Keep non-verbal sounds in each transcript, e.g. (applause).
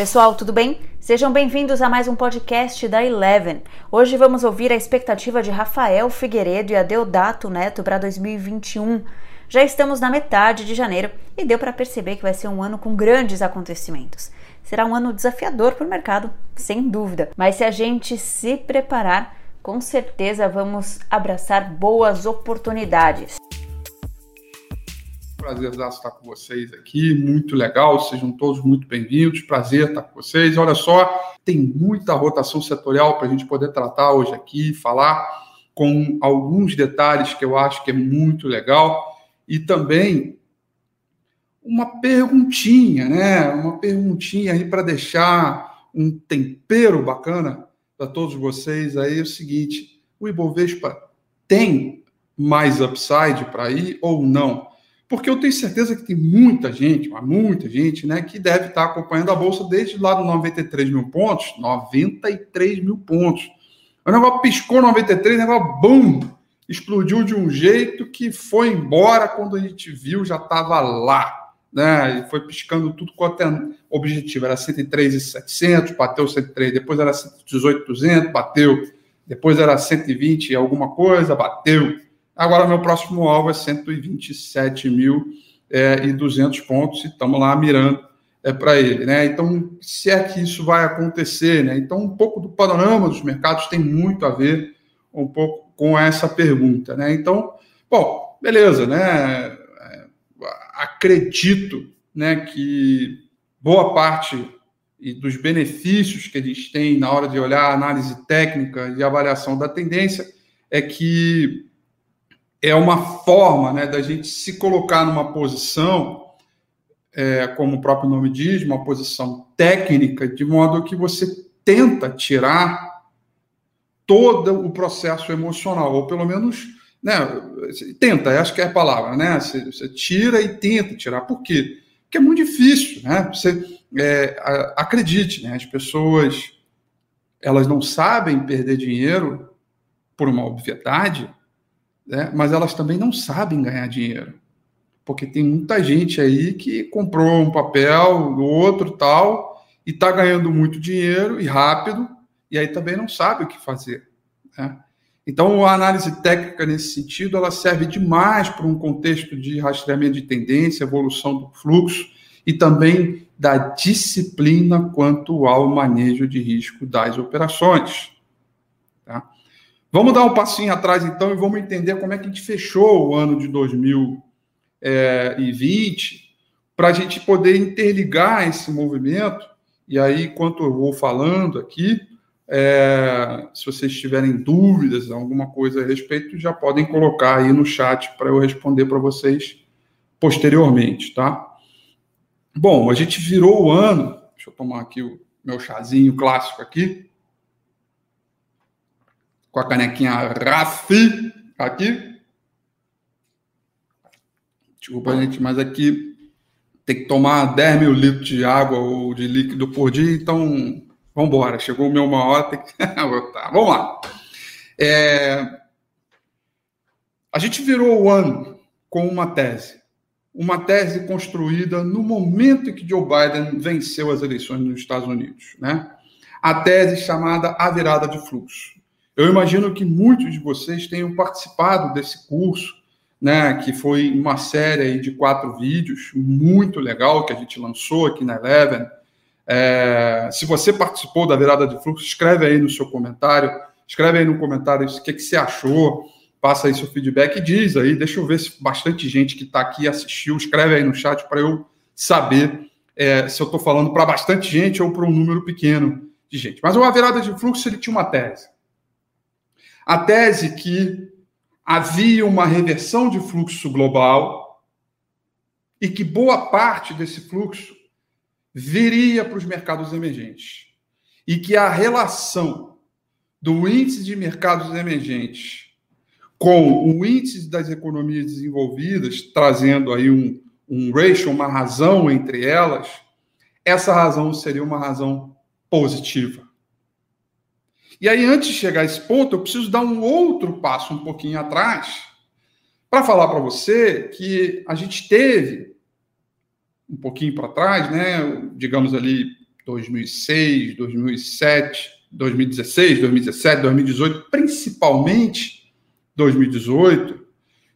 Pessoal, tudo bem? Sejam bem-vindos a mais um podcast da Eleven. Hoje vamos ouvir a expectativa de Rafael Figueiredo e Adeodato Neto para 2021. Já estamos na metade de janeiro e deu para perceber que vai ser um ano com grandes acontecimentos. Será um ano desafiador para o mercado, sem dúvida, mas se a gente se preparar, com certeza vamos abraçar boas oportunidades. Prazer estar com vocês aqui, muito legal, sejam todos muito bem-vindos, prazer estar com vocês. Olha só, tem muita rotação setorial para a gente poder tratar hoje aqui, falar com alguns detalhes que eu acho que é muito legal e também uma perguntinha, né? Uma perguntinha aí para deixar um tempero bacana para todos vocês aí é o seguinte: o Ibovespa tem mais upside para ir ou não? Porque eu tenho certeza que tem muita gente, muita gente, né, que deve estar acompanhando a Bolsa desde lá do 93 mil pontos, 93 mil pontos. O negócio piscou 93, o negócio, bum, explodiu de um jeito que foi embora quando a gente viu, já estava lá. Né? E foi piscando tudo quanto é objetivo. Era 103,700, bateu 103, depois era 118,200, bateu, depois era 120 alguma coisa, bateu. Agora, meu próximo alvo é 127.200 é, pontos e estamos lá mirando é, para ele. Né? Então, se é que isso vai acontecer, né? então um pouco do panorama dos mercados tem muito a ver um pouco com essa pergunta, né? Então, bom, beleza, né? É, acredito, né, que boa parte dos benefícios que gente tem na hora de olhar a análise técnica e avaliação da tendência é que é uma forma, né, da gente se colocar numa posição, é, como o próprio nome diz, uma posição técnica, de modo que você tenta tirar todo o processo emocional, ou pelo menos, né, tenta, acho que é a palavra, né? Você, você tira e tenta tirar. Por quê? Porque é muito difícil, né? Você é, acredite, né? As pessoas elas não sabem perder dinheiro por uma obviedade, né? mas elas também não sabem ganhar dinheiro. Porque tem muita gente aí que comprou um papel, outro tal, e está ganhando muito dinheiro e rápido, e aí também não sabe o que fazer. Né? Então, a análise técnica nesse sentido, ela serve demais para um contexto de rastreamento de tendência, evolução do fluxo e também da disciplina quanto ao manejo de risco das operações. Tá? Vamos dar um passinho atrás, então, e vamos entender como é que a gente fechou o ano de 2020 para a gente poder interligar esse movimento. E aí, enquanto eu vou falando aqui, é, se vocês tiverem dúvidas, alguma coisa a respeito, já podem colocar aí no chat para eu responder para vocês posteriormente, tá? Bom, a gente virou o ano. Deixa eu tomar aqui o meu chazinho clássico aqui. Com a canequinha Rafi aqui. Desculpa, gente, mas aqui tem que tomar 10 mil litros de água ou de líquido por dia, então Vamos embora, chegou o meu uma hora, tem que (laughs) voltar. Vamos lá. É... A gente virou o ano com uma tese. Uma tese construída no momento em que Joe Biden venceu as eleições nos Estados Unidos. Né? A tese chamada A Virada de Fluxo. Eu imagino que muitos de vocês tenham participado desse curso, né, que foi uma série de quatro vídeos, muito legal, que a gente lançou aqui na Eleven, é, se você participou da virada de fluxo, escreve aí no seu comentário, escreve aí no comentário o que, que você achou, passa aí seu feedback e diz aí, deixa eu ver se bastante gente que está aqui assistiu, escreve aí no chat para eu saber é, se eu estou falando para bastante gente ou para um número pequeno de gente. Mas a virada de fluxo ele tinha uma tese. A tese que havia uma reversão de fluxo global e que boa parte desse fluxo viria para os mercados emergentes. E que a relação do índice de mercados emergentes com o índice das economias desenvolvidas, trazendo aí um, um ratio, uma razão entre elas, essa razão seria uma razão positiva. E aí, antes de chegar a esse ponto, eu preciso dar um outro passo um pouquinho atrás para falar para você que a gente teve um pouquinho para trás, né, digamos ali 2006, 2007, 2016, 2017, 2018, principalmente 2018,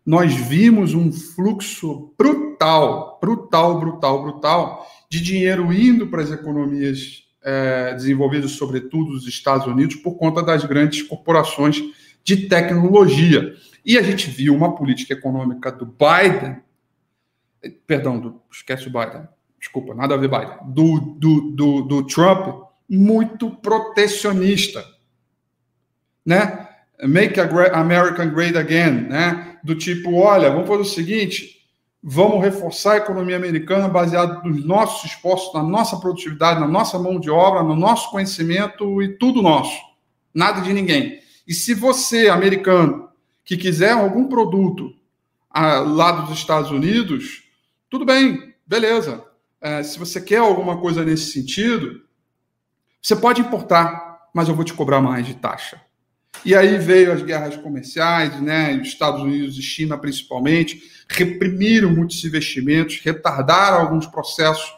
nós vimos um fluxo brutal, brutal, brutal, brutal de dinheiro indo para as economias é, desenvolvidas, sobretudo os Estados Unidos, por conta das grandes corporações de tecnologia. E a gente viu uma política econômica do Biden, perdão, do, esquece o Biden, desculpa, nada a ver Biden, do, do, do, do Trump, muito protecionista, né? Make America Great Again, né? Do tipo, olha, vamos fazer o seguinte, vamos reforçar a economia americana baseado nos nossos esforços, na nossa produtividade, na nossa mão de obra, no nosso conhecimento e tudo nosso, nada de ninguém. E se você, americano, que quiser algum produto ah, lá dos Estados Unidos, tudo bem, beleza. É, se você quer alguma coisa nesse sentido, você pode importar, mas eu vou te cobrar mais de taxa. E aí veio as guerras comerciais, né? Os Estados Unidos e China, principalmente, reprimiram muitos investimentos, retardaram alguns processos,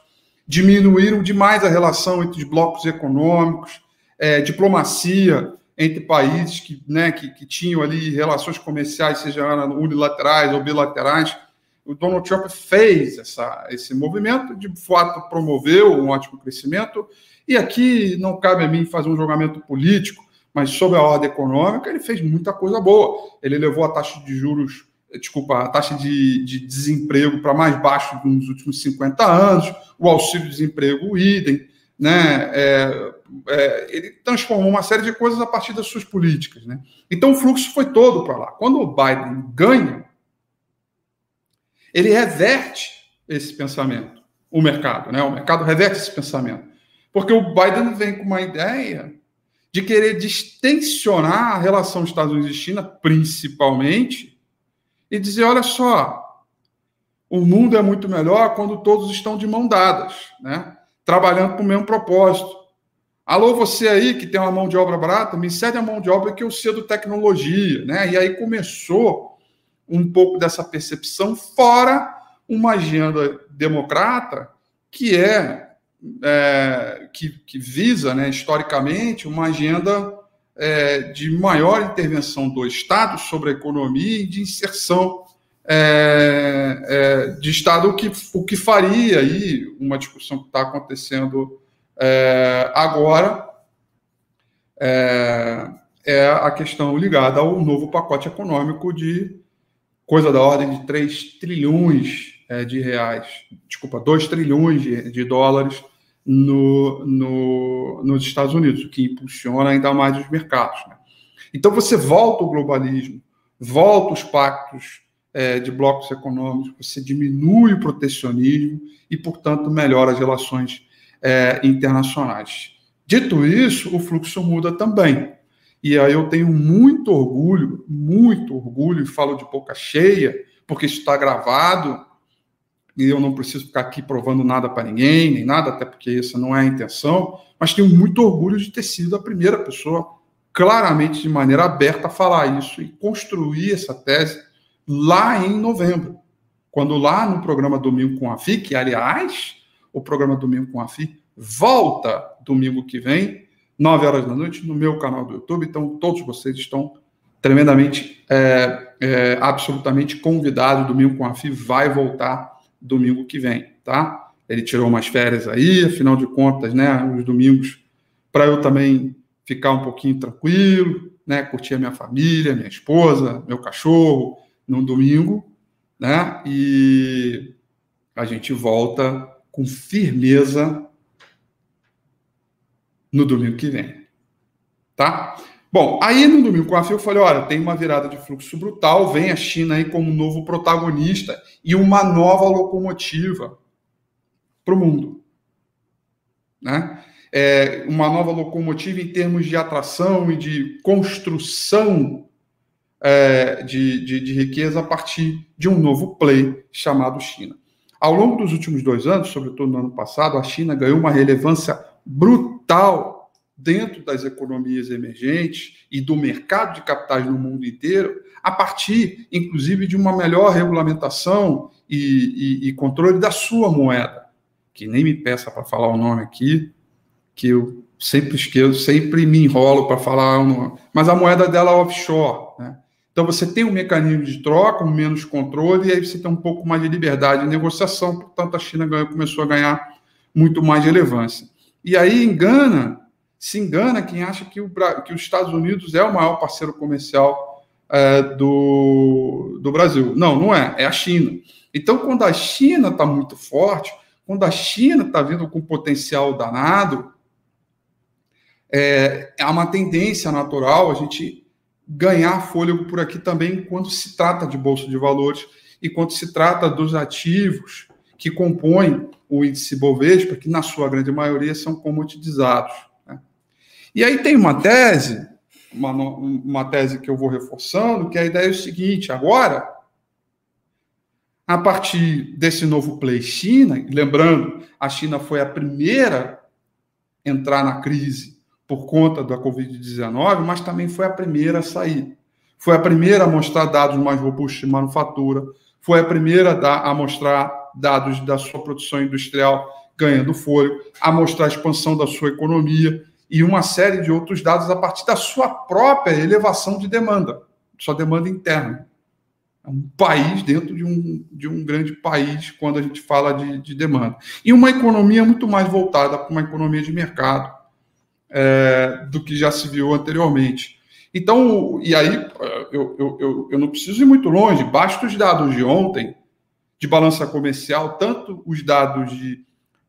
diminuíram demais a relação entre os blocos econômicos, é, diplomacia entre países que, né, que, que tinham ali relações comerciais, seja unilaterais ou bilaterais. O Donald Trump fez essa, esse movimento, de fato promoveu um ótimo crescimento, e aqui não cabe a mim fazer um julgamento político, mas sob a ordem econômica, ele fez muita coisa boa. Ele levou a taxa de juros, desculpa, a taxa de, de desemprego para mais baixo nos últimos 50 anos, o auxílio-desemprego, o idem, né? É, é, ele transformou uma série de coisas a partir das suas políticas. Né? Então o fluxo foi todo para lá. Quando o Biden ganha, ele reverte esse pensamento, o mercado, né? O mercado reverte esse pensamento. Porque o Biden vem com uma ideia de querer distensionar a relação Estados Unidos e China, principalmente, e dizer: olha só, o mundo é muito melhor quando todos estão de mão dadas, né? trabalhando para o mesmo propósito. Alô, você aí que tem uma mão de obra barata, me cede a mão de obra que eu cedo tecnologia, né? E aí começou um pouco dessa percepção, fora uma agenda democrata que é é, que, que, visa, né, historicamente, uma agenda é, de maior intervenção do Estado sobre a economia e de inserção é, é de Estado, o que, o que faria aí uma discussão que está acontecendo é, agora é, é, a questão ligada ao novo pacote econômico de coisa da ordem de 3 trilhões de reais, desculpa, 2 trilhões de, de dólares no, no, nos Estados Unidos, o que impulsiona ainda mais os mercados. Né? Então você volta o globalismo, volta os pactos é, de blocos econômicos, você diminui o protecionismo e, portanto, melhora as relações é, internacionais. Dito isso, o fluxo muda também. E aí eu tenho muito orgulho, muito orgulho, e falo de boca cheia, porque isso está gravado e eu não preciso ficar aqui provando nada para ninguém, nem nada, até porque essa não é a intenção, mas tenho muito orgulho de ter sido a primeira pessoa, claramente de maneira aberta, a falar isso e construir essa tese lá em novembro, quando lá no programa Domingo com a FI, que aliás, o programa Domingo com a FI volta domingo que vem, 9 horas da noite, no meu canal do YouTube, então todos vocês estão tremendamente, é, é, absolutamente convidados, Domingo com a FI vai voltar domingo que vem, tá? Ele tirou umas férias aí, afinal de contas, né? Os domingos, para eu também ficar um pouquinho tranquilo, né? Curtir a minha família, minha esposa, meu cachorro, no domingo, né? E a gente volta com firmeza no domingo que vem, tá? Bom, aí no domingo com a FIA eu falei, olha, tem uma virada de fluxo brutal, vem a China aí como novo protagonista e uma nova locomotiva para o mundo. Né? É, uma nova locomotiva em termos de atração e de construção é, de, de, de riqueza a partir de um novo play chamado China. Ao longo dos últimos dois anos, sobretudo no ano passado, a China ganhou uma relevância brutal dentro das economias emergentes e do mercado de capitais no mundo inteiro, a partir, inclusive, de uma melhor regulamentação e, e, e controle da sua moeda, que nem me peça para falar o nome aqui, que eu sempre esqueço, sempre me enrolo para falar, uma, mas a moeda dela é offshore. Né? Então você tem um mecanismo de troca, um menos controle, e aí você tem um pouco mais de liberdade de negociação, portanto a China ganhou, começou a ganhar muito mais relevância. E aí engana, se engana quem acha que, o, que os Estados Unidos é o maior parceiro comercial é, do, do Brasil. Não, não é, é a China. Então, quando a China está muito forte, quando a China está vindo com potencial danado, é, é uma tendência natural a gente ganhar fôlego por aqui também quando se trata de bolsa de valores e quando se trata dos ativos que compõem o índice Bovespa, que na sua grande maioria são comoditizados. E aí tem uma tese, uma, uma tese que eu vou reforçando, que a ideia é o seguinte: agora a partir desse novo play China, lembrando, a China foi a primeira a entrar na crise por conta da Covid-19, mas também foi a primeira a sair. Foi a primeira a mostrar dados mais robustos de manufatura, foi a primeira a mostrar dados da sua produção industrial ganhando fôlego, a mostrar a expansão da sua economia e uma série de outros dados a partir da sua própria elevação de demanda, sua demanda interna. É um país dentro de um, de um grande país quando a gente fala de, de demanda. E uma economia muito mais voltada para uma economia de mercado é, do que já se viu anteriormente. Então, e aí eu, eu, eu, eu não preciso ir muito longe, basta os dados de ontem de balança comercial, tanto os dados de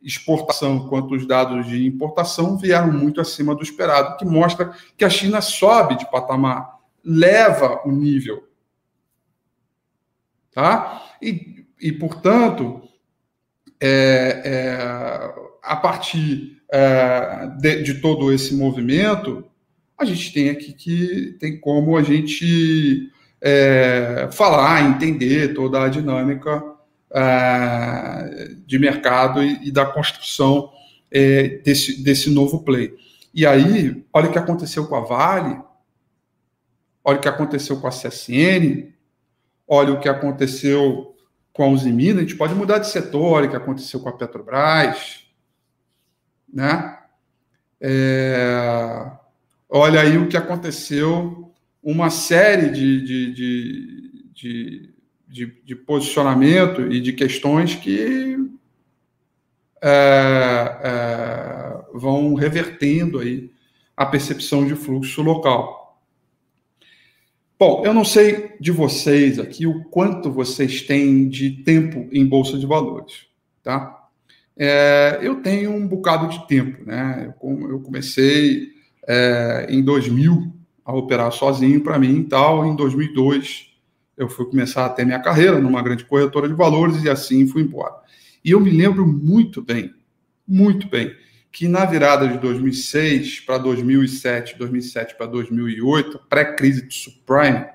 exportação quanto os dados de importação vieram muito acima do esperado, que mostra que a China sobe de patamar, leva o nível Tá? E, e portanto, é, é, a partir é, de, de, todo esse movimento, a gente tem aqui que tem como a gente é, falar, entender toda a dinâmica de mercado e, da construção é, desse, desse novo play. E aí, olha o que aconteceu com a Vale, olha o que aconteceu com a CSN, olha o que aconteceu com a Uzi Minas, a gente pode mudar de setor, olha o que aconteceu com a Petrobras, né? É, olha aí o que aconteceu, uma série de, de, de, de, de, de posicionamento e de questões que é, é, vão revertendo aí a percepção de fluxo local. Bom, eu não sei de vocês aqui o quanto vocês têm de tempo em bolsa de valores, tá? É, eu tenho um bocado de tempo, né? Eu, comecei é, em 2000 a operar sozinho para mim e tal. Em 2002 eu fui começar a ter minha carreira numa grande corretora de valores e assim fui embora. E eu me lembro muito bem, muito bem, que na virada de 2006 para 2007, 2007 para 2008, pré-crise de subprime,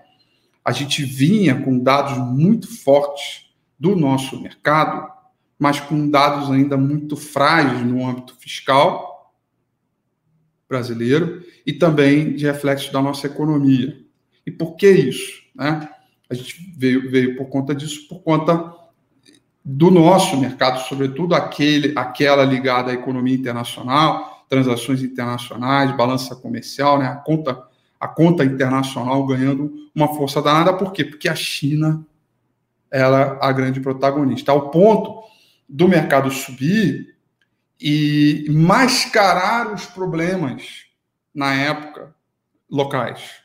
a gente vinha com dados muito fortes do nosso mercado, mas com dados ainda muito frágeis no âmbito fiscal brasileiro e também de reflexo da nossa economia. E por que isso? Né? A gente veio, veio por conta disso, por conta do nosso mercado, sobretudo aquele, aquela ligada à economia internacional, transações internacionais, balança comercial, né? a, conta, a conta internacional ganhando uma força danada. Por quê? Porque a China era a grande protagonista, ao ponto do mercado subir e mascarar os problemas na época locais.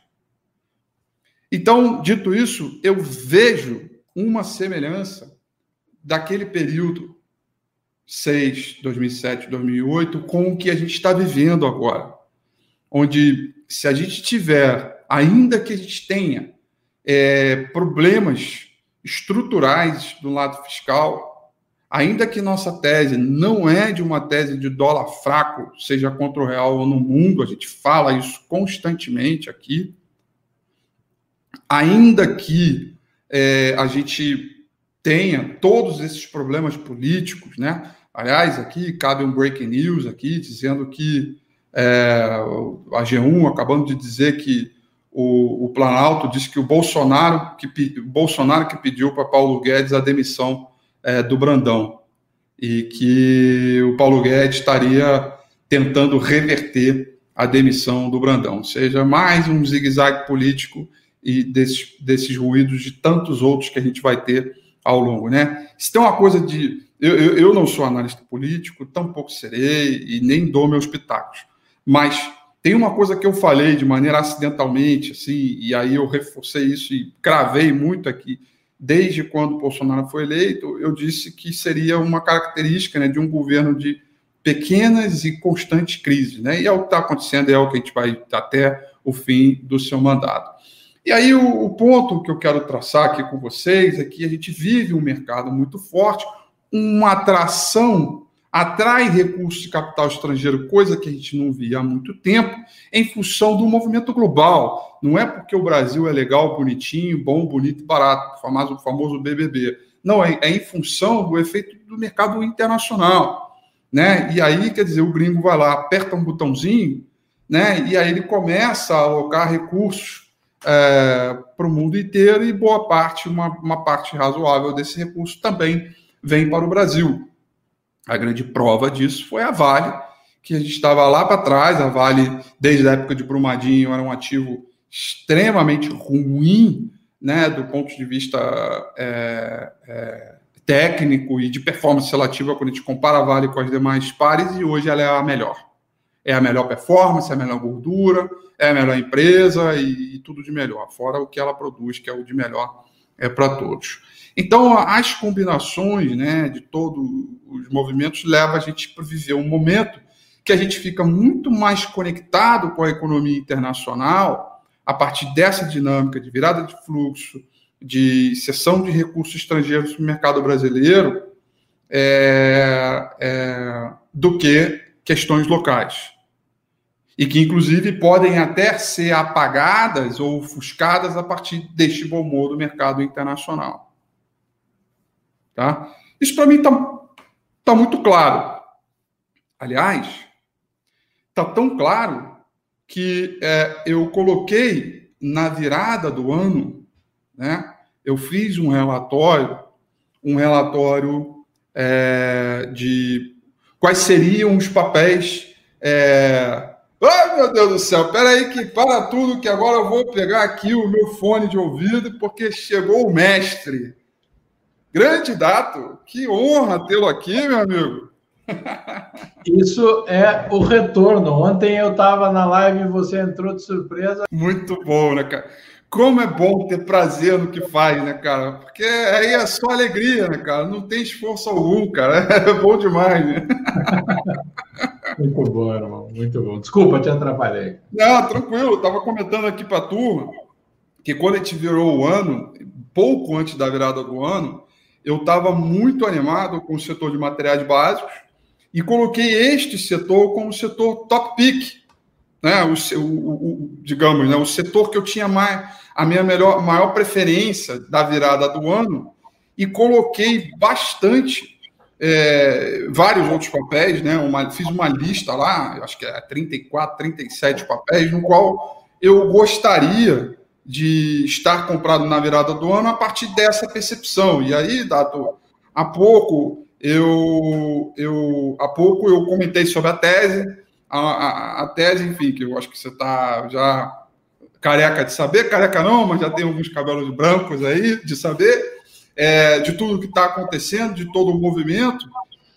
Então, dito isso, eu vejo uma semelhança daquele período 6, 2007, 2008 com o que a gente está vivendo agora, onde se a gente tiver, ainda que a gente tenha é, problemas estruturais do lado fiscal, ainda que nossa tese não é de uma tese de dólar fraco, seja contra o real ou no mundo, a gente fala isso constantemente aqui, ainda que é, a gente tenha todos esses problemas políticos, né? Aliás, aqui cabe um breaking news aqui dizendo que é, a G1 acabando de dizer que o, o Planalto disse que o Bolsonaro que, Bolsonaro que pediu para Paulo Guedes a demissão é, do Brandão e que o Paulo Guedes estaria tentando reverter a demissão do Brandão. Ou seja, mais um zigue-zague político e desses, desses ruídos de tantos outros que a gente vai ter ao longo, né? Se tem uma coisa de... Eu, eu, eu não sou analista político, tampouco serei e nem dou meus pitacos, mas tem uma coisa que eu falei de maneira acidentalmente, assim, e aí eu reforcei isso e cravei muito aqui, desde quando Bolsonaro foi eleito, eu disse que seria uma característica né, de um governo de pequenas e constantes crises, né? E é o que está acontecendo, é o que a gente vai até o fim do seu mandato. E aí o, o, ponto que eu quero traçar aqui com vocês é que a gente vive um mercado muito forte, uma atração atrai recursos de capital estrangeiro, coisa que a gente não via há muito tempo, em função do movimento global. Não é porque o Brasil é legal, bonitinho, bom, bonito e barato, o famoso, famoso BBB. Não, é, é em função do efeito do mercado internacional. Né? E aí, quer dizer, o gringo vai lá, aperta um botãozinho, né? e aí ele começa a alocar recursos é, para o mundo inteiro e boa parte, uma, uma parte razoável desse recurso também vem para o Brasil. A grande prova disso foi a Vale, que a gente estava lá para trás. A Vale, desde a época de Brumadinho, era um ativo extremamente ruim, né, do ponto de vista é, é, técnico e de performance relativa quando a gente compara a Vale com as demais pares, e hoje ela é a melhor. É a melhor performance, é a melhor gordura, é a melhor empresa e, e tudo de melhor, fora o que ela produz, que é o de melhor é para todos. Então, as combinações né, de todos os movimentos levam a gente para viver um momento que a gente fica muito mais conectado com a economia internacional a partir dessa dinâmica de virada de fluxo, de cessão de recursos estrangeiros no mercado brasileiro, é, é, do que questões locais. E que, inclusive, podem até ser apagadas ou ofuscadas a partir deste bom humor do mercado internacional. Tá? Isso para mim está tá muito claro. Aliás, está tão claro que é, eu coloquei na virada do ano, né, eu fiz um relatório, um relatório é, de quais seriam os papéis. É... Ai, meu Deus do céu, peraí que para tudo que agora eu vou pegar aqui o meu fone de ouvido porque chegou o mestre. Grande Dato, que honra tê-lo aqui, meu amigo. (laughs) Isso é o retorno. Ontem eu estava na live e você entrou de surpresa. Muito bom, né, cara? Como é bom ter prazer no que faz, né, cara? Porque aí é só alegria, né, cara? Não tem esforço algum, cara. (laughs) É bom demais, né? (laughs) Muito bom, irmão. Muito bom. Desculpa, te atrapalhei. Não, tranquilo. Eu tava comentando aqui para a turma que quando a gente virou o ano, pouco antes da virada do ano, eu estava muito animado com o setor de materiais básicos e coloquei este setor como setor top pick, né? O, o, o, digamos, né? o setor que eu tinha mais, a minha melhor, maior preferência da virada do ano e coloquei bastante é, vários outros papéis, né? Uma, fiz uma lista lá, acho que é 34, 37 papéis, no qual eu gostaria de estar comprado na virada do ano a partir dessa percepção. E aí, Dato, há pouco eu, eu há pouco eu comentei sobre a tese, a, a, a tese, enfim, que eu acho que você está já careca de saber, careca não, mas já tem alguns cabelos brancos aí de saber é, de tudo que está acontecendo, de todo o movimento.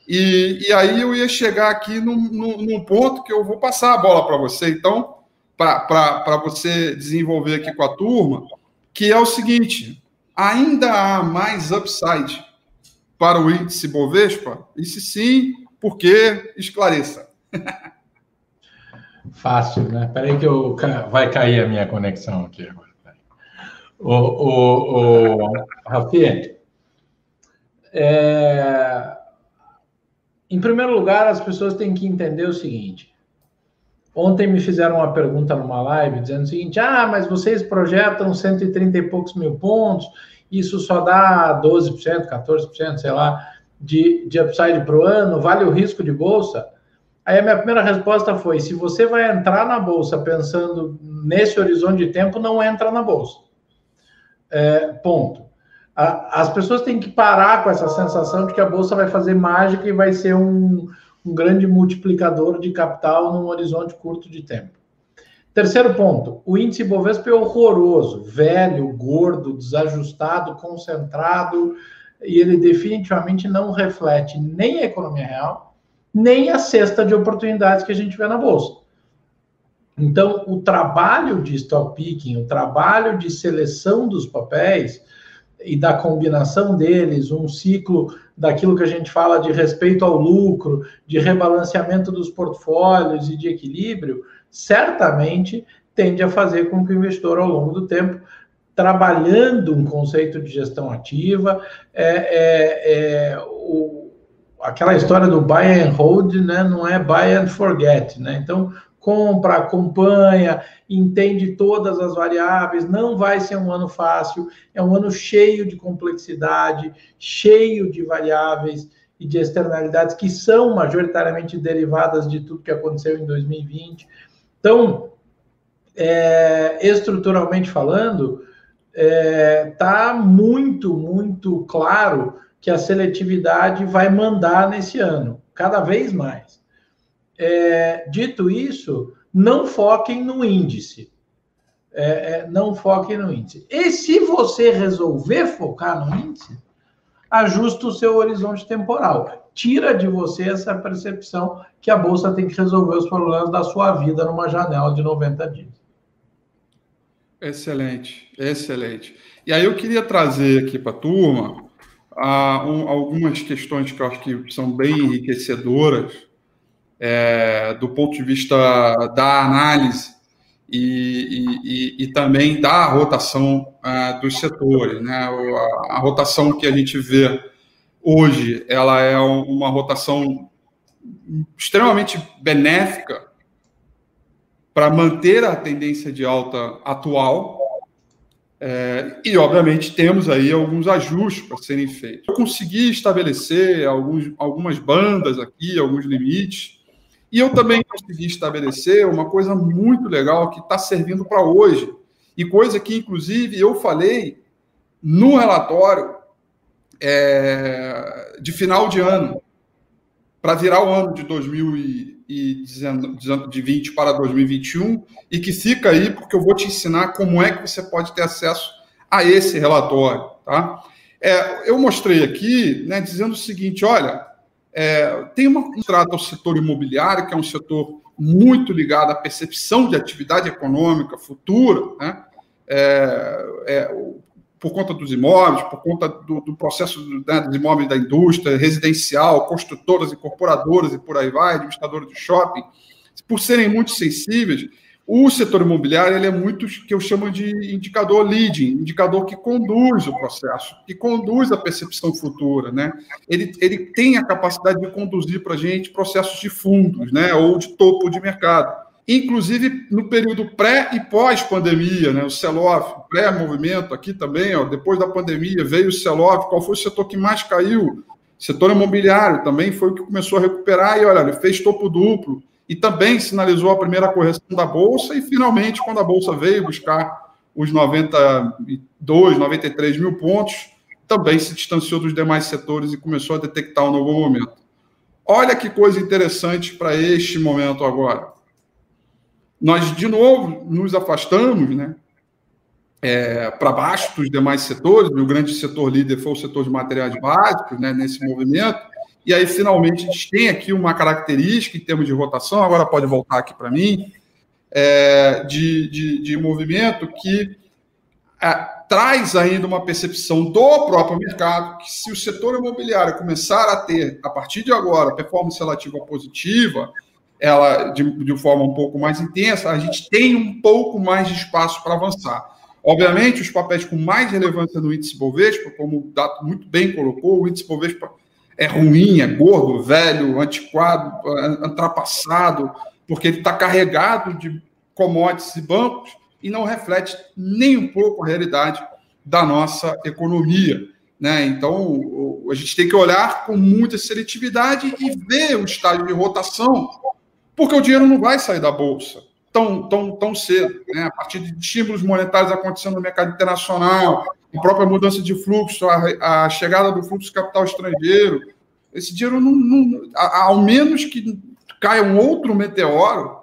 E, e aí eu ia chegar aqui num, num, num ponto que eu vou passar a bola para você. Então, para você desenvolver aqui com a turma, que é o seguinte: ainda há mais upside para o índice Bovespa? E se sim, por que? Esclareça. (laughs) Fácil, né? Espera aí que eu, vai cair a minha conexão aqui agora. O, o, o Rafinha, é... em primeiro lugar, as pessoas têm que entender o seguinte: Ontem me fizeram uma pergunta numa live dizendo o seguinte: ah, mas vocês projetam 130 e poucos mil pontos, isso só dá 12%, 14%, sei lá, de, de upside para o ano, vale o risco de bolsa? Aí a minha primeira resposta foi: se você vai entrar na bolsa pensando nesse horizonte de tempo, não entra na bolsa. É, ponto. A, as pessoas têm que parar com essa sensação de que a bolsa vai fazer mágica e vai ser um um grande multiplicador de capital num horizonte curto de tempo. Terceiro ponto, o índice Bovespa é horroroso, velho, gordo, desajustado, concentrado, e ele definitivamente não reflete nem a economia real, nem a cesta de oportunidades que a gente vê na bolsa. Então, o trabalho de stop picking, o trabalho de seleção dos papéis e da combinação deles, um ciclo daquilo que a gente fala de respeito ao lucro, de rebalanceamento dos portfólios e de equilíbrio, certamente tende a fazer com que o investidor, ao longo do tempo, trabalhando um conceito de gestão ativa, é, é, é o, aquela história do buy and hold, né, não é buy and forget, né? Então, compra, acompanha, entende todas as variáveis. Não vai ser um ano fácil, é um ano cheio de complexidade, cheio de variáveis e de externalidades que são majoritariamente derivadas de tudo que aconteceu em 2020. Então, é, estruturalmente falando, está é, tá muito, muito claro que a seletividade vai mandar nesse ano, cada vez mais. É, dito isso, não foquem no índice. É, é, não foquem no índice. E se você resolver focar no índice, ajusta o seu horizonte temporal. Tira de você essa percepção que a bolsa tem que resolver os problemas da sua vida numa janela de 90 dias. Excelente, excelente. E aí eu queria trazer aqui para a turma uh, um, algumas questões que eu acho que são bem enriquecedoras é, do ponto de vista da análise e, e, e também da rotação é, dos setores. Né? A, a, rotação que a gente vê hoje, ela é uma rotação extremamente benéfica para manter a tendência de alta atual, é, e, obviamente, temos aí alguns ajustes para serem feitos. Eu consegui estabelecer alguns, algumas bandas aqui, alguns limites, e eu também consegui estabelecer uma coisa muito legal que está servindo para hoje, e coisa que, inclusive, eu falei no relatório é, de final de ano, para virar o ano de 2020 para 2021, e que fica aí, porque eu vou te ensinar como é que você pode ter acesso a esse relatório. Tá? É, eu mostrei aqui, né, dizendo o seguinte: olha, é, tem uma que trata o setor imobiliário, que é um setor muito ligado à percepção de atividade econômica futura, né? É, é, por conta dos imóveis, por conta do, do processo né, dos imóveis da indústria, residencial, construtoras, incorporadoras e por aí vai, administradores de shopping, por serem muito sensíveis, o setor imobiliário ele é muito que eu chamo de indicador leading, indicador que conduz o processo, que conduz a percepção futura, né? Ele, ele tem a capacidade de conduzir para a gente processos de fundos, né? Ou de topo de mercado. Inclusive no período pré e pós-pandemia, né? O sell-off, pré-movimento aqui também, ó, depois da pandemia veio o sell-off. Qual foi o setor que mais caiu? Setor imobiliário também foi o que começou a recuperar e olha, ele fez topo duplo e também sinalizou a primeira correção da Bolsa, e finalmente, quando a Bolsa veio buscar os 92, 93 mil pontos, também se distanciou dos demais setores e começou a detectar um novo momento. Olha que coisa interessante para este momento agora. Nós, de novo, nos afastamos né, é, para baixo dos demais setores, o grande setor líder foi o setor de materiais básicos né, nesse movimento, e aí, finalmente, a gente tem aqui uma característica em termos de rotação, agora pode voltar aqui para mim, é, de, de, de, movimento que é, traz ainda uma percepção do próprio mercado que se o setor imobiliário começar a ter, a partir de agora, performance relativa positiva, ela de, de forma um pouco mais intensa, a gente tem um pouco mais de espaço para avançar. Obviamente, os papéis com mais relevância no índice Bovespa, como o Dato muito bem colocou, o índice Bovespa é ruim, é gordo, velho, antiquado, ultrapassado, porque ele está carregado de commodities e bancos e não reflete nem um pouco a realidade da nossa economia. Né? Então, a gente tem que olhar com muita seletividade e ver o estágio de rotação, porque o dinheiro não vai sair da Bolsa tão, tão, tão cedo. Né? A partir de estímulos monetários acontecendo no mercado internacional, a própria mudança de fluxo, a, a chegada do fluxo capital estrangeiro, esse dinheiro não, não ao menos que caia um outro meteoro,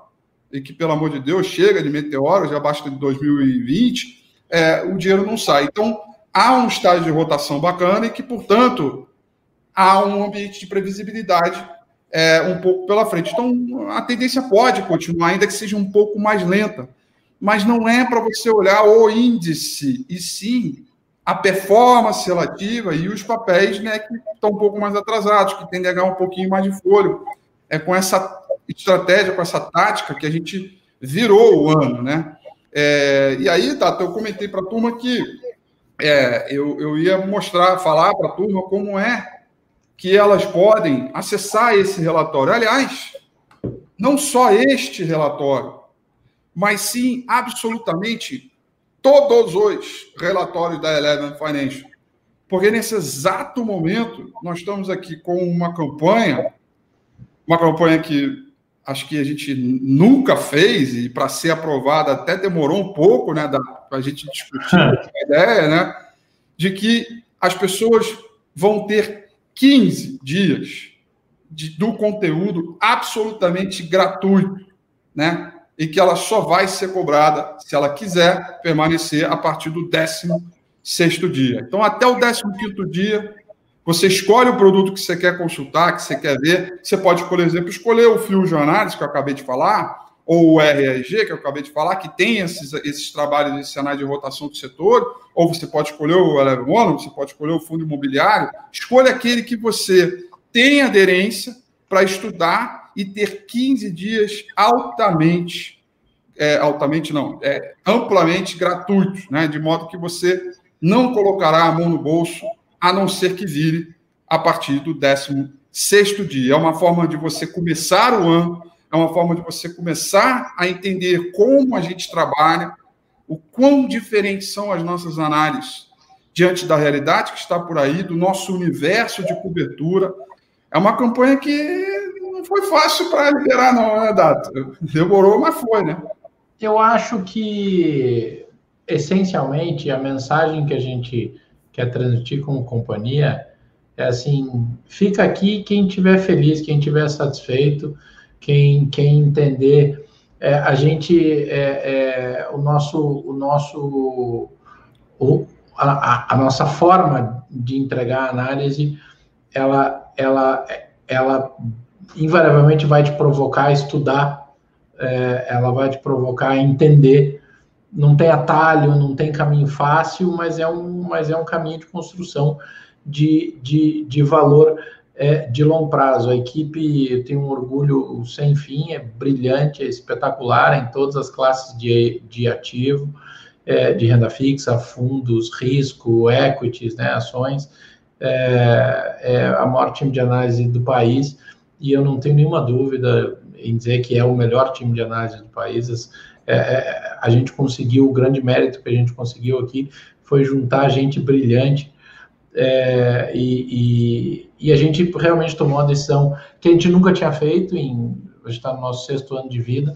e que, pelo amor de Deus, chega de meteoro, já basta de 2020, é, o dinheiro não sai. Então, há um estágio de rotação bacana e que, portanto, há um ambiente de previsibilidade é, um pouco pela frente. Então, a tendência pode continuar, ainda que seja um pouco mais lenta, mas não é para você olhar o índice, e sim a performance relativa e os papéis né, que estão um pouco mais atrasados, que tendem a ganhar um pouquinho mais de fôlego. É com essa estratégia, com essa tática que a gente virou o ano, né? É, e aí, Tato, eu comentei para a turma que é, eu, eu ia mostrar, falar para a turma como é que elas podem acessar esse relatório. Aliás, não só este relatório, mas sim absolutamente todos os relatórios da Eleven Financial. Porque nesse exato momento, nós estamos aqui com uma campanha, uma campanha que acho que a gente nunca fez, e para ser aprovada até demorou um pouco, né, para a gente discutir a ideia, né, de que as pessoas vão ter 15 dias de, do conteúdo absolutamente gratuito, né, e que ela só vai ser cobrada se ela quiser permanecer a partir do 16 sexto dia. Então, até o 15 quinto dia, você escolhe o produto que você quer consultar, que você quer ver. Você pode, por exemplo, escolher o Fusion Analysis, que eu acabei de falar, ou o RRG, que eu acabei de falar, que tem esses, esses trabalhos de cenário de rotação do setor, ou você pode escolher o Eleven One, você pode escolher o fundo imobiliário. Escolha aquele que você tem aderência para estudar e ter 15 dias altamente, é, altamente não, é, amplamente gratuitos, né? de modo que você não colocará a mão no bolso, a não ser que vire a partir do 16 dia. É uma forma de você começar o ano, é uma forma de você começar a entender como a gente trabalha, o quão diferentes são as nossas análises diante da realidade que está por aí, do nosso universo de cobertura. É uma campanha que foi fácil para liberar, não, né, Dato? Demorou, mas foi, né? Eu acho que, essencialmente, a mensagem que a gente quer transmitir como companhia é assim: fica aqui quem estiver feliz, quem estiver satisfeito, quem, quem entender. É, a gente, é, é, o nosso, o nosso, o, a, a, nossa forma de entregar a análise, ela, ela, ela invariavelmente vai te provocar a estudar, é, ela vai te provocar a entender. Não tem atalho, não tem caminho fácil, mas é um, mas é um caminho de construção de, de, de valor é, de longo prazo. A equipe tem um orgulho sem fim, é brilhante, é espetacular em todas as classes de, de ativo, é, de renda fixa, fundos, risco, equities, né, ações. É, é a maior time de análise do país e eu não tenho nenhuma dúvida em dizer que é o melhor time de análise do país. É, é, a gente conseguiu, o grande mérito que a gente conseguiu aqui foi juntar gente brilhante é, e, e, e, a gente realmente tomou uma decisão que a gente nunca tinha feito, em, a gente está no nosso sexto ano de vida,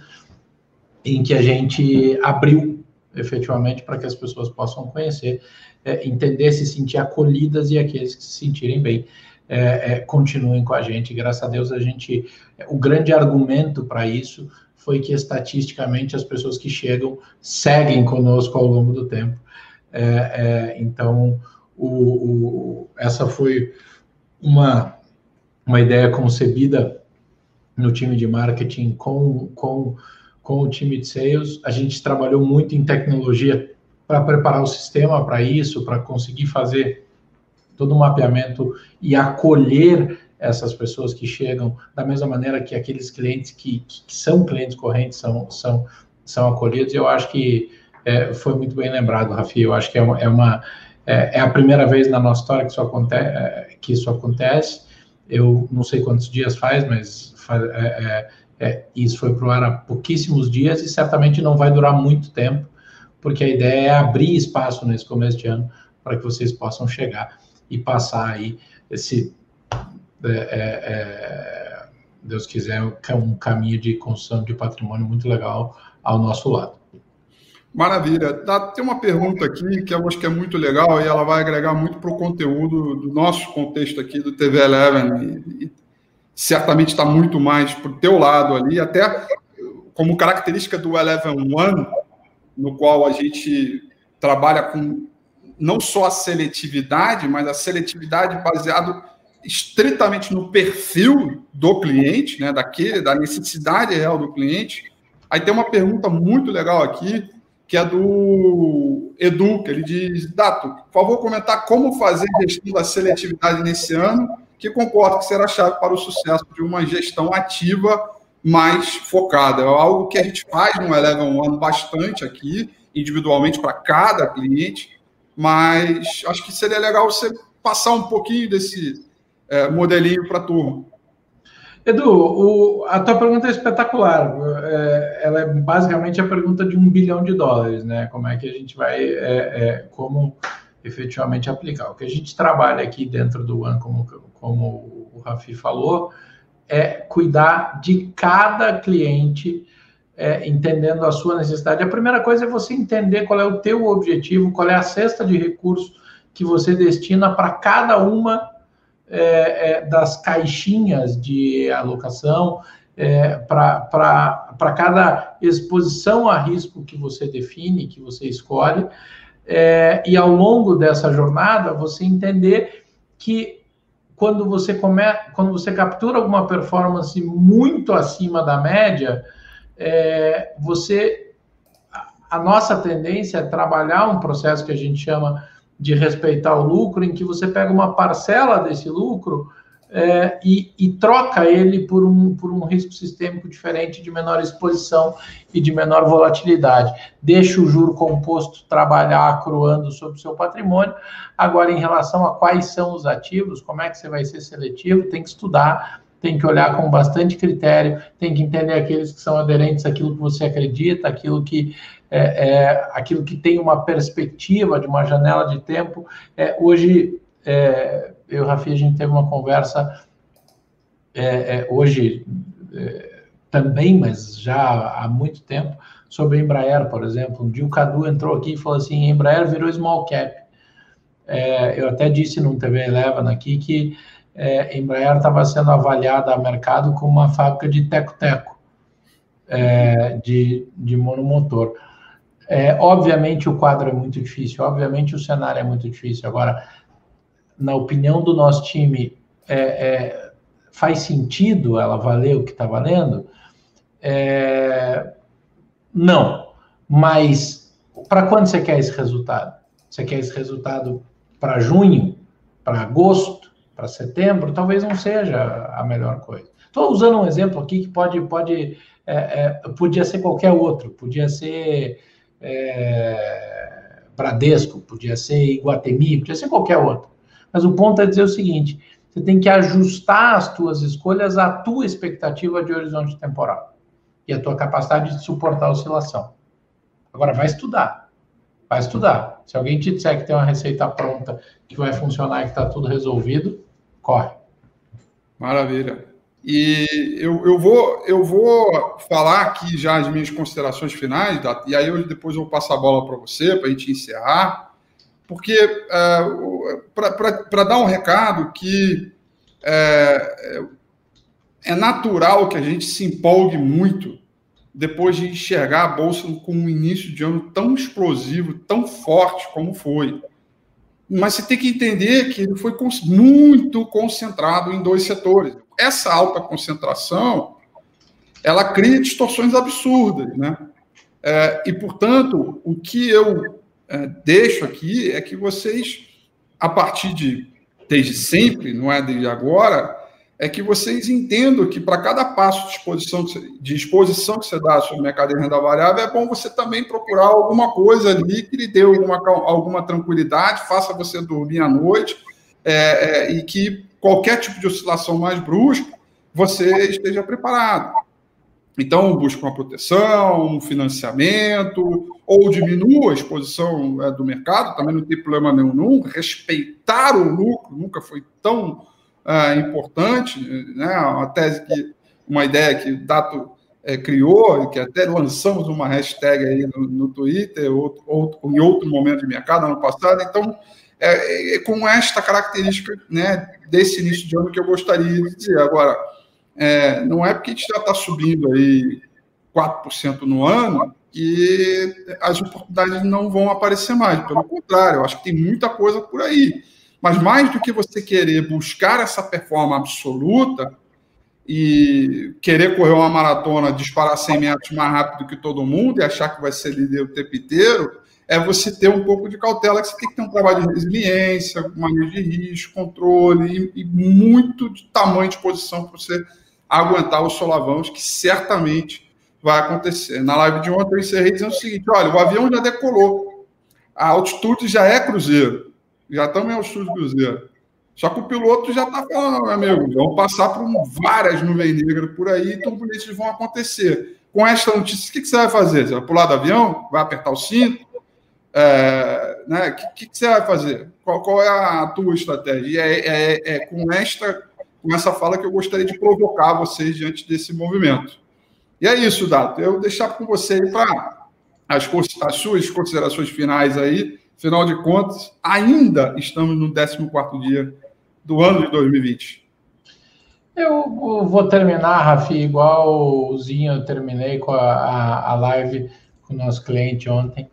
em que a gente abriu efetivamente para que as pessoas possam conhecer, é, entender, se sentir acolhidas e aqueles que se sentirem bem é, é, continuem com a gente. Graças a Deus, a gente. O grande argumento para isso foi que estatisticamente as pessoas que chegam seguem conosco ao longo do tempo. É, é, então, o, o, essa foi uma, uma ideia concebida no time de marketing com, com, com o time de sales. A gente trabalhou muito em tecnologia para preparar o sistema para isso, para conseguir fazer todo um mapeamento e acolher essas pessoas que chegam da mesma maneira que aqueles clientes que, que são clientes correntes são, são, são acolhidos. Eu acho que é, foi muito bem lembrado, Rafi. Eu acho que é uma, é, uma, é, é a primeira vez na nossa história que isso, aconte, é, que isso acontece. Eu não sei quantos dias faz, mas faz, é, isso foi para o ar há pouquíssimos dias e certamente não vai durar muito tempo, porque a ideia é abrir espaço nesse começo de ano para que vocês possam chegar e passar aí esse, é, é, é Deus quiser, um caminho de construção de patrimônio muito legal ao nosso lado. Maravilha. Tem uma pergunta aqui que eu acho que é muito legal e ela vai agregar muito para o conteúdo do nosso contexto aqui do TV Eleven e, e certamente está muito mais para o teu lado ali, até como característica do Eleven One, no qual a gente trabalha com não só a seletividade, mas a seletividade baseado estritamente no perfil do cliente, né, daquele, da necessidade real do cliente. Aí tem uma pergunta muito legal aqui, que é do Edu, que ele diz, Dato, por favor, comentar como fazer gestão da seletividade nesse ano, que concordo que será chave para o sucesso de uma gestão ativa mais focada. É algo que a gente faz no Eleven One bastante aqui, individualmente para cada cliente, mas acho que seria legal você passar um pouquinho desse é, modelinho para a turma. Edu, o, a tua pergunta é espetacular. É, ela é basicamente a pergunta de um bilhão de dólares, né? Como é que a gente vai, é, é, como efetivamente aplicar? O que a gente trabalha aqui dentro do One, como, como o Rafi falou, é cuidar de cada cliente, é, entendendo a sua necessidade. A primeira coisa é você entender qual é o teu objetivo, qual é a cesta de recursos que você destina para cada uma é, é, das caixinhas de alocação, é, para cada exposição a risco que você define, que você escolhe, é, e ao longo dessa jornada você entender que quando você come, quando você captura alguma performance muito acima da média, é, você a nossa tendência é trabalhar um processo que a gente chama de respeitar o lucro, em que você pega uma parcela desse lucro é, e, e, troca ele por um, por um risco sistêmico diferente, de menor exposição e de menor volatilidade. Deixa o juro composto trabalhar acruando sobre o seu patrimônio. Agora, em relação a quais são os ativos, como é que você vai ser seletivo, tem que estudar, tem que olhar com bastante critério, tem que entender aqueles que são aderentes àquilo que você acredita, aquilo que é, é, aquilo que tem uma perspectiva de uma janela de tempo. É, hoje, é, eu e Rafi, a gente teve uma conversa é, é, hoje é, também, mas já há muito tempo, sobre a Embraer, por exemplo. Um dia o Cadu entrou aqui e falou assim, Embraer virou small cap. eu até disse no TV Eleven aqui que é, Embraer estava sendo avaliada a mercado como uma fábrica de teco-teco, é, de, de monomotor. É, obviamente o quadro é muito difícil, obviamente o cenário é muito difícil. Agora, na opinião do nosso time, é, é, faz sentido ela valer o que está valendo? É, não. Mas para quando você quer esse resultado? Você quer esse resultado para junho, para agosto, para setembro? Talvez não seja a melhor coisa. Estou usando um exemplo aqui que pode, pode é, é, podia ser qualquer outro, podia ser é, Bradesco, podia ser Iguatemi, podia ser qualquer outro. Mas o ponto é dizer o seguinte: você tem que ajustar as tuas escolhas à tua expectativa de horizonte temporal e à tua capacidade de suportar a oscilação. Agora, vai estudar. Vai estudar. Se alguém te disser que tem uma receita pronta, que vai funcionar e que está tudo resolvido, corre. Maravilha. E eu, eu, vou, eu vou falar aqui já as minhas considerações finais, e aí eu, depois eu vou passar a bola para você, para a gente encerrar, porque é, para dar um recado que é, é natural que a gente se empolgue muito depois de enxergar a Bolsa com um início de ano tão explosivo, tão forte como foi. Mas você tem que entender que ele foi muito concentrado em dois setores essa alta concentração ela cria distorções absurdas, né? É, e, portanto, o que eu é, deixo aqui é que vocês, a partir de desde sempre, não é desde agora, é que vocês entendam que para cada passo de exposição, de exposição que você dá sobre o mercado de renda variável, é bom você também procurar alguma coisa ali que lhe dê alguma, alguma tranquilidade, faça você dormir à noite, é, é, e que qualquer tipo de oscilação mais brusca, você esteja preparado. Então, busque uma proteção, um financiamento, ou diminua a exposição é, do mercado, também não tem problema nenhum. Respeitar o lucro nunca foi tão é, importante. Né? Uma tese que, uma ideia que Dato é, criou, que até lançamos uma hashtag aí no, no Twitter, ou, ou, em outro momento de mercado, ano passado. Então, é, é, com esta característica né, desse início de ano que eu gostaria de dizer. Agora, é, não é porque a gente já está subindo aí 4% no ano que as oportunidades não vão aparecer mais. Pelo contrário, eu acho que tem muita coisa por aí. Mas mais do que você querer buscar essa performance absoluta e querer correr uma maratona, disparar 100 metros mais rápido que todo mundo e achar que vai ser líder o tempo inteiro, é você ter um pouco de cautela, que você tem que ter um trabalho de resiliência, manejo de risco, controle e, e muito de tamanho de posição para você aguentar os solavãos, que certamente vai acontecer. Na live de ontem eu encerrei dizendo o seguinte: olha, o avião já decolou, a altitude já é cruzeiro, já estamos em altitude cruzeiro. Só que o piloto já está falando, meu amigo, vamos passar por várias nuvens negras por aí turbulências vão acontecer. Com esta notícia, o que, que você vai fazer? Você vai pular do avião? Vai apertar o cinto? É, né? O que, que, você vai fazer? Qual, qual é a tua estratégia? É, é, é, com, esta, com essa fala que eu gostaria de provocar vocês diante desse movimento. E é isso, Dato. Eu deixar com você para as, as suas considerações finais aí. Afinal de contas, ainda estamos no 14 dia do ano de 2020. Eu vou terminar, Rafi, igual o Zinho, eu terminei com a, a, a live com o nosso cliente ontem,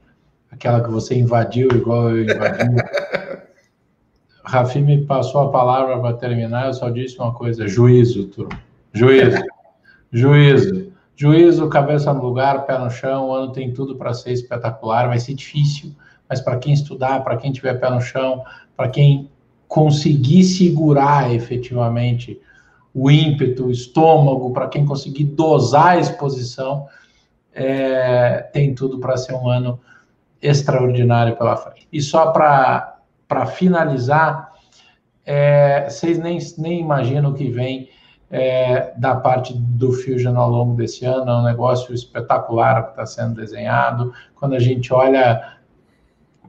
aquela que você invadiu, igual eu invadi. (laughs) Rafi me passou a palavra para terminar, eu só disse uma coisa: juízo, turma. Juízo. Juízo. Juízo, cabeça no lugar, pé no chão, o ano tem tudo para ser espetacular, vai ser difícil, mas para quem estudar, para quem tiver pé no chão, para quem conseguir segurar efetivamente o ímpeto, o estômago, para quem conseguir dosar a exposição, é, tem tudo para ser um ano extraordinário pela frente. E só para finalizar, é, vocês nem, nem imaginam o que vem é, da parte do Fusion ao longo desse ano, é um negócio espetacular que está sendo desenhado. Quando a gente olha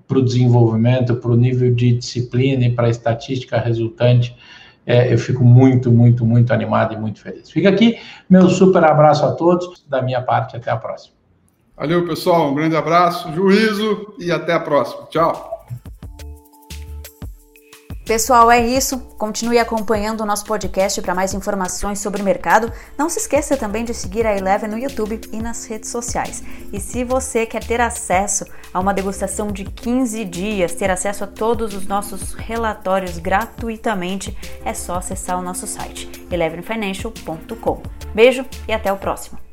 para o desenvolvimento, para o nível de disciplina e para a estatística resultante, é, eu fico muito, muito, muito animado e muito feliz. Fica aqui meu super abraço a todos, da minha parte, até a próxima. Valeu, pessoal, um grande abraço, juízo e até a próxima. Tchau. Pessoal, é isso. Continue acompanhando o nosso podcast para mais informações sobre o mercado. Não se esqueça também de seguir a Eleven no YouTube e nas redes sociais. E se você quer ter acesso a uma degustação de 15 dias, ter acesso a todos os nossos relatórios gratuitamente, é só acessar o nosso site elevenfinancial.com. Beijo e até o próximo.